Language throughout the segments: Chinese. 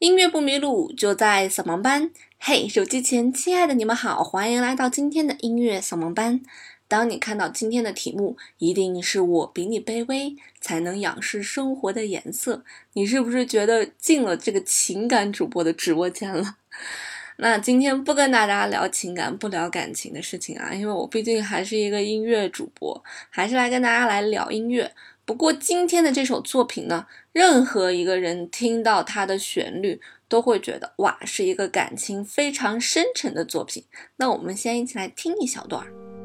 音乐不迷路，就在扫盲班。嘿，手机前亲爱的你们好，欢迎来到今天的音乐扫盲班。当你看到今天的题目，一定是我比你卑微，才能仰视生活的颜色。你是不是觉得进了这个情感主播的直播间了？那今天不跟大家聊情感，不聊感情的事情啊，因为我毕竟还是一个音乐主播，还是来跟大家来聊音乐。不过今天的这首作品呢，任何一个人听到它的旋律，都会觉得哇，是一个感情非常深沉的作品。那我们先一起来听一小段儿。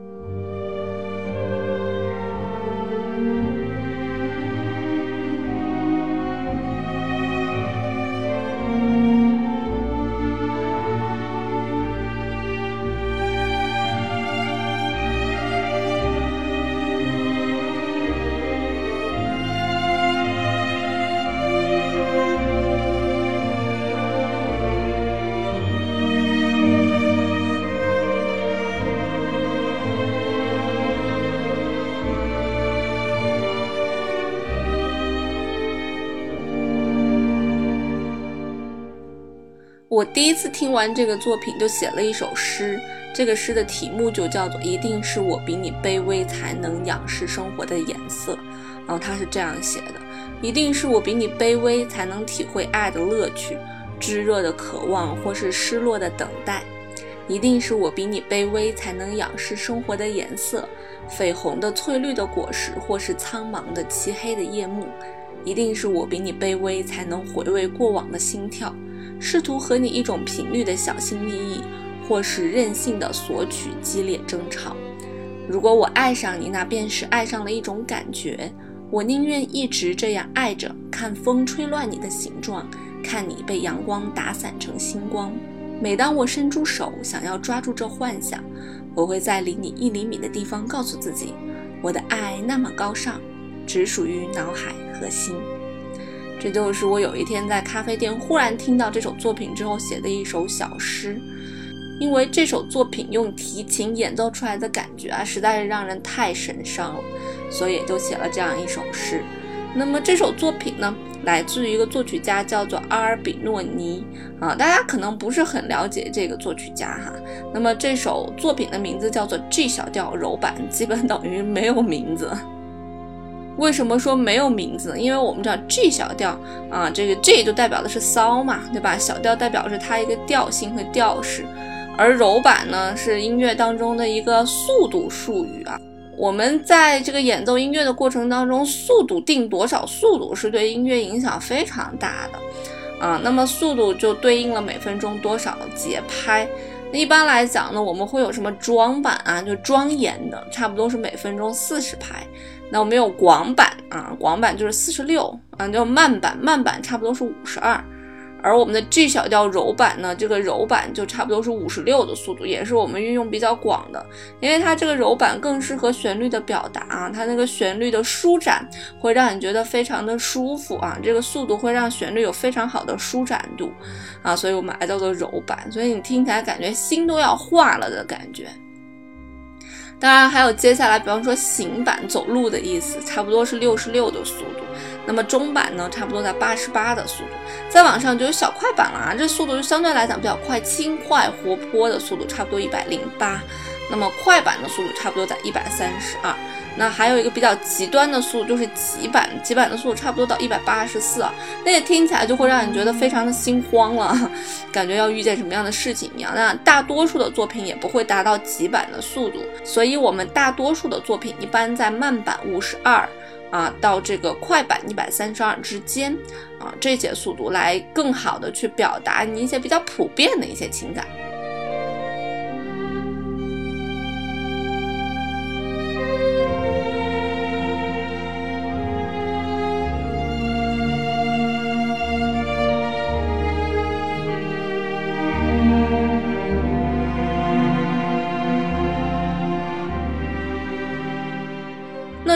我第一次听完这个作品，就写了一首诗。这个诗的题目就叫做“一定是我比你卑微，才能仰视生活的颜色”。然后他是这样写的：“一定是我比你卑微，才能体会爱的乐趣，炙热的渴望，或是失落的等待。一定是我比你卑微，才能仰视生活的颜色，绯红的、翠绿的果实，或是苍茫的、漆黑的夜幕。一定是我比你卑微，才能回味过往的心跳。”试图和你一种频率的小心翼翼，或是任性的索取激烈争吵。如果我爱上你，那便是爱上了一种感觉。我宁愿一直这样爱着，看风吹乱你的形状，看你被阳光打散成星光。每当我伸出手想要抓住这幻想，我会在离你一厘米的地方告诉自己，我的爱那么高尚，只属于脑海和心。这就是我有一天在咖啡店忽然听到这首作品之后写的一首小诗，因为这首作品用提琴演奏出来的感觉啊，实在是让人太神伤了，所以就写了这样一首诗。那么这首作品呢，来自于一个作曲家叫做阿尔比诺尼啊，大家可能不是很了解这个作曲家哈。那么这首作品的名字叫做 G 小调柔板，基本等于没有名字。为什么说没有名字？因为我们知道 G 小调啊，这个 G 就代表的是骚嘛，对吧？小调代表是它一个调性和调式，而柔板呢是音乐当中的一个速度术语啊。我们在这个演奏音乐的过程当中，速度定多少速度是对音乐影响非常大的啊。那么速度就对应了每分钟多少节拍。那一般来讲呢，我们会有什么装版啊？就庄严的，差不多是每分钟四十拍。那我们有广版啊，广版就是四十六啊，就慢版，慢版差不多是五十二。而我们的 G 小调柔板呢，这个柔板就差不多是五十六的速度，也是我们运用比较广的，因为它这个柔板更适合旋律的表达啊，它那个旋律的舒展会让你觉得非常的舒服啊，这个速度会让旋律有非常好的舒展度啊，所以我们还叫做柔板，所以你听起来感觉心都要化了的感觉。当然还有接下来，比方说行板走路的意思，差不多是六十六的速度。那么中板呢，差不多在八十八的速度。再往上就有小快板了啊，这速度就相对来讲比较快，轻快活泼的速度，差不多一百零八。那么快板的速度差不多在一百三十二。那还有一个比较极端的速度，就是极板，极板的速度差不多到一百八十四啊，那个听起来就会让你觉得非常的心慌了，感觉要遇见什么样的事情一样。那大多数的作品也不会达到极板的速度，所以我们大多数的作品一般在慢板五十二啊到这个快板一百三十二之间啊这些速度来更好的去表达你一些比较普遍的一些情感。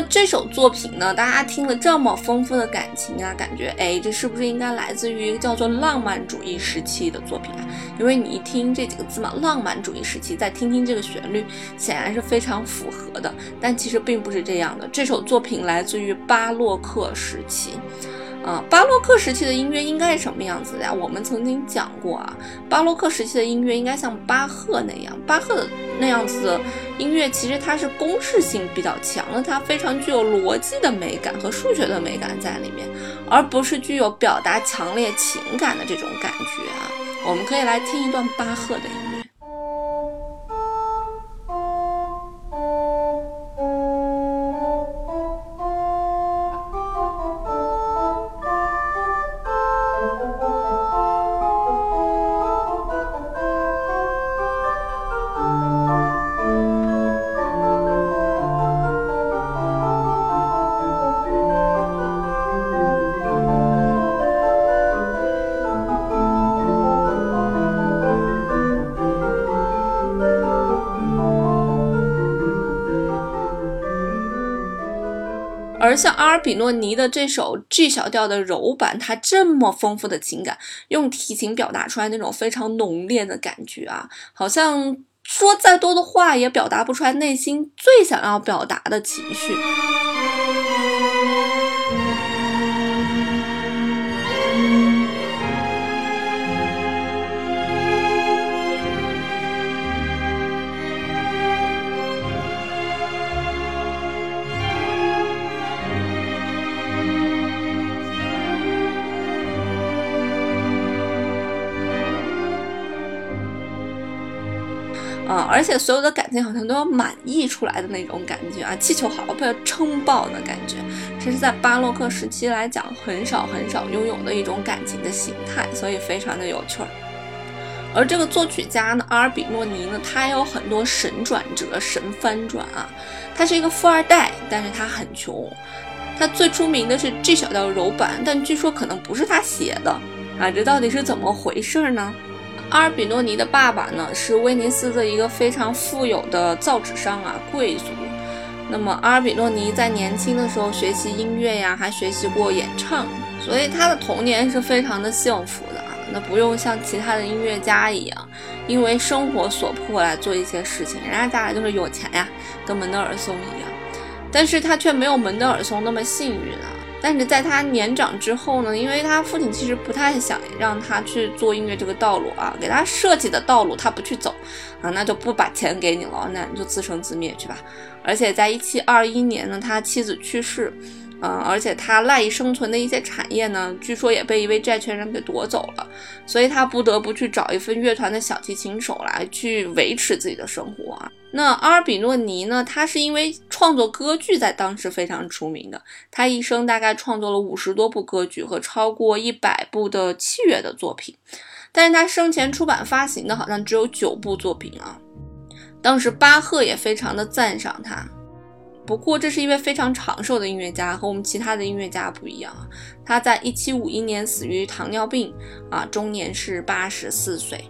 这首作品呢，大家听了这么丰富的感情啊，感觉哎，这是不是应该来自于叫做浪漫主义时期的作品啊？因为你一听这几个字嘛，浪漫主义时期，再听听这个旋律，显然是非常符合的。但其实并不是这样的。这首作品来自于巴洛克时期，啊，巴洛克时期的音乐应该是什么样子的呀？我们曾经讲过啊，巴洛克时期的音乐应该像巴赫那样，巴赫的那样子的音乐，其实它是公式性比较强的，它非常具有逻辑的美感和数学的美感在里面，而不是具有表达强烈情感的这种感觉啊。我们可以来听一段巴赫的而像阿尔比诺尼的这首 G 小调的柔版，它这么丰富的情感，用提琴表达出来那种非常浓烈的感觉啊，好像说再多的话也表达不出来内心最想要表达的情绪。啊，而且所有的感情好像都要满溢出来的那种感觉啊，气球好要被撑爆的感觉，这是在巴洛克时期来讲很少很少拥有的一种感情的形态，所以非常的有趣儿。而这个作曲家呢，阿尔比诺尼呢，他有很多神转折、神翻转啊，他是一个富二代，但是他很穷。他最出名的是 G 小调柔板，但据说可能不是他写的啊，这到底是怎么回事呢？阿尔比诺尼的爸爸呢，是威尼斯的一个非常富有的造纸商啊，贵族。那么阿尔比诺尼在年轻的时候学习音乐呀，还学习过演唱，所以他的童年是非常的幸福的啊。那不用像其他的音乐家一样，因为生活所迫来做一些事情，人家家里就是有钱呀，跟门德尔松一样。但是他却没有门德尔松那么幸运啊。但是在他年长之后呢，因为他父亲其实不太想让他去做音乐这个道路啊，给他设计的道路他不去走啊，那就不把钱给你了，那你就自生自灭去吧。而且在一七二一年呢，他妻子去世。嗯，而且他赖以生存的一些产业呢，据说也被一位债权人给夺走了，所以他不得不去找一份乐团的小提琴手来去维持自己的生活啊。那阿尔比诺尼呢，他是因为创作歌剧在当时非常出名的，他一生大概创作了五十多部歌剧和超过一百部的器乐的作品，但是他生前出版发行的好像只有九部作品啊。当时巴赫也非常的赞赏他。不过，这是一位非常长寿的音乐家，和我们其他的音乐家不一样啊。他在一七五一年死于糖尿病，啊，终年是八十四岁。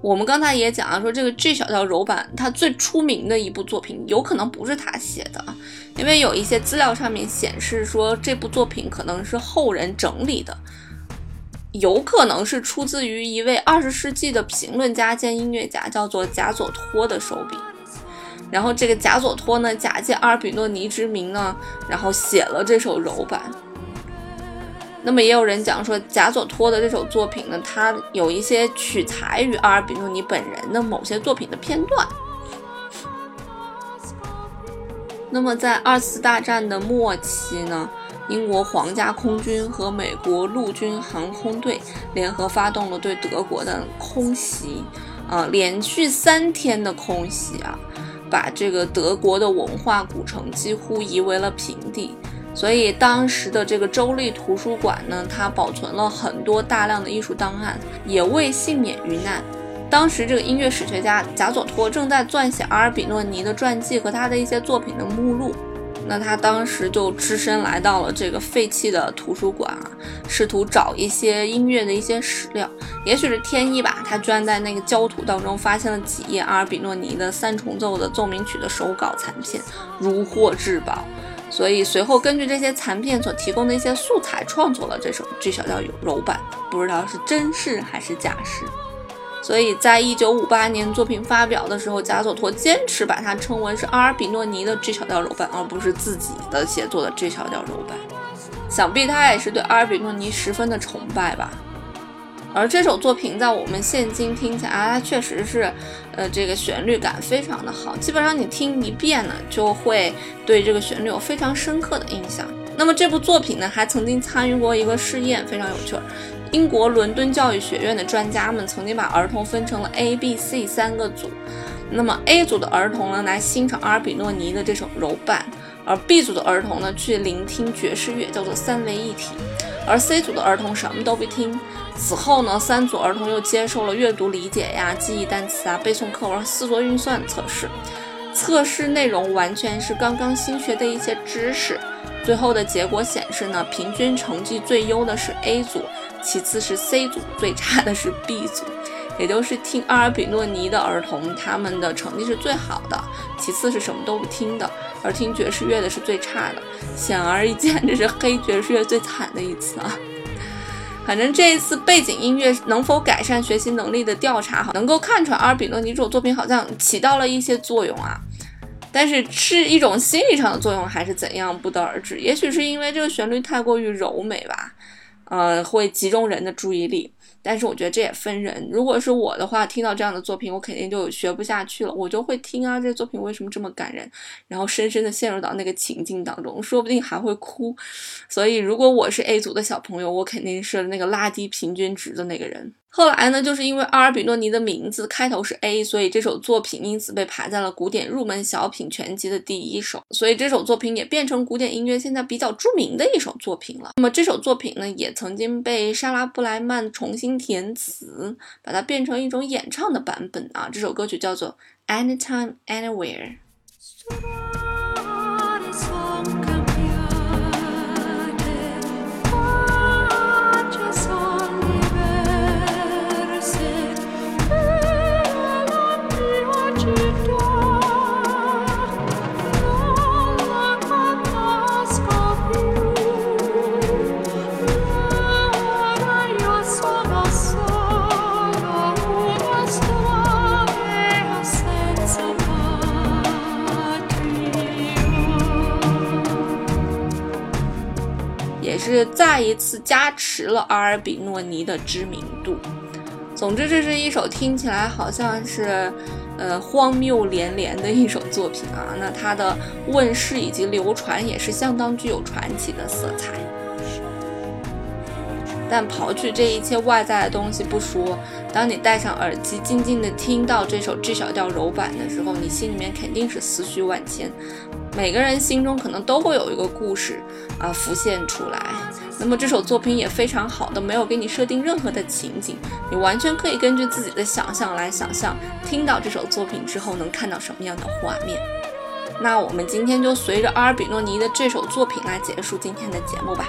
我们刚才也讲啊，说这个 G 小调柔版，他最出名的一部作品，有可能不是他写的，因为有一些资料上面显示说，这部作品可能是后人整理的，有可能是出自于一位二十世纪的评论家兼音乐家，叫做贾佐托的手笔。然后这个贾佐托呢，假借阿尔比诺尼之名呢，然后写了这首柔版。那么也有人讲说，贾佐托的这首作品呢，他有一些取材于阿尔比诺尼本人的某些作品的片段。那么在二次大战的末期呢，英国皇家空军和美国陆军航空队联合发动了对德国的空袭，啊，连续三天的空袭啊。把这个德国的文化古城几乎夷为了平地，所以当时的这个州立图书馆呢，它保存了很多大量的艺术档案，也未幸免于难。当时这个音乐史学家贾佐托正在撰写阿尔比诺尼的传记和他的一些作品的目录。那他当时就只身来到了这个废弃的图书馆啊，试图找一些音乐的一些史料。也许是天意吧，他居然在那个焦土当中发现了几页阿尔比诺尼的三重奏的奏鸣曲的手稿残片，如获至宝。所以随后根据这些残片所提供的一些素材，创作了这首 G 小调柔版，不知道是真事还是假事。所以在一九五八年作品发表的时候，贾索托坚持把它称为是阿尔比诺尼的 G 小调柔板，而不是自己的写作的 G 小调柔板。想必他也是对阿尔比诺尼十分的崇拜吧。而这首作品在我们现今听起来，它确实是，呃，这个旋律感非常的好，基本上你听一遍呢，就会对这个旋律有非常深刻的印象。那么这部作品呢，还曾经参与过一个试验，非常有趣。英国伦敦教育学院的专家们曾经把儿童分成了 A、B、C 三个组，那么 A 组的儿童呢，来欣赏阿尔比诺尼的这首柔板，而 B 组的儿童呢，去聆听爵士乐，叫做三位一体。而 C 组的儿童什么都不听。此后呢，三组儿童又接受了阅读理解呀、记忆单词啊、背诵课文、四作运算测试。测试内容完全是刚刚新学的一些知识。最后的结果显示呢，平均成绩最优的是 A 组，其次是 C 组，最差的是 B 组。也就是听阿尔比诺尼的儿童，他们的成绩是最好的，其次是什么都不听的，而听爵士乐的是最差的。显而易见，这是黑爵士乐最惨的一次啊。反正这一次背景音乐能否改善学习能力的调查，哈，能够看出来阿尔比诺尼这首作品好像起到了一些作用啊。但是是一种心理上的作用还是怎样，不得而知。也许是因为这个旋律太过于柔美吧，呃，会集中人的注意力。但是我觉得这也分人。如果是我的话，听到这样的作品，我肯定就学不下去了。我就会听啊，这作品为什么这么感人？然后深深的陷入到那个情境当中，说不定还会哭。所以，如果我是 A 组的小朋友，我肯定是那个拉低平均值的那个人。后来呢，就是因为阿尔比诺尼的名字开头是 A，所以这首作品因此被排在了古典入门小品全集的第一首。所以这首作品也变成古典音乐现在比较著名的一首作品了。那么这首作品呢，也曾经被莎拉布莱曼重新填词，把它变成一种演唱的版本啊。这首歌曲叫做 Anytime Anywhere。一次加持了阿尔比诺尼的知名度。总之，这是一首听起来好像是，呃，荒谬连连的一首作品啊。那它的问世以及流传也是相当具有传奇的色彩。但刨去这一切外在的东西不说，当你戴上耳机，静静地听到这首 G 小调柔版的时候，你心里面肯定是思绪万千。每个人心中可能都会有一个故事啊浮现出来。那么这首作品也非常好的，没有给你设定任何的情景，你完全可以根据自己的想象来想象，听到这首作品之后能看到什么样的画面。那我们今天就随着阿尔比诺尼的这首作品来结束今天的节目吧。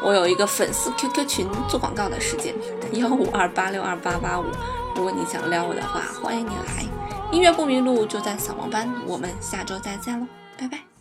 我有一个粉丝 QQ 群，做广告的时间幺五二八六二八八五，如果你想撩我的话，欢迎你来。音乐不迷路就在扫盲班，我们下周再见喽。拜拜。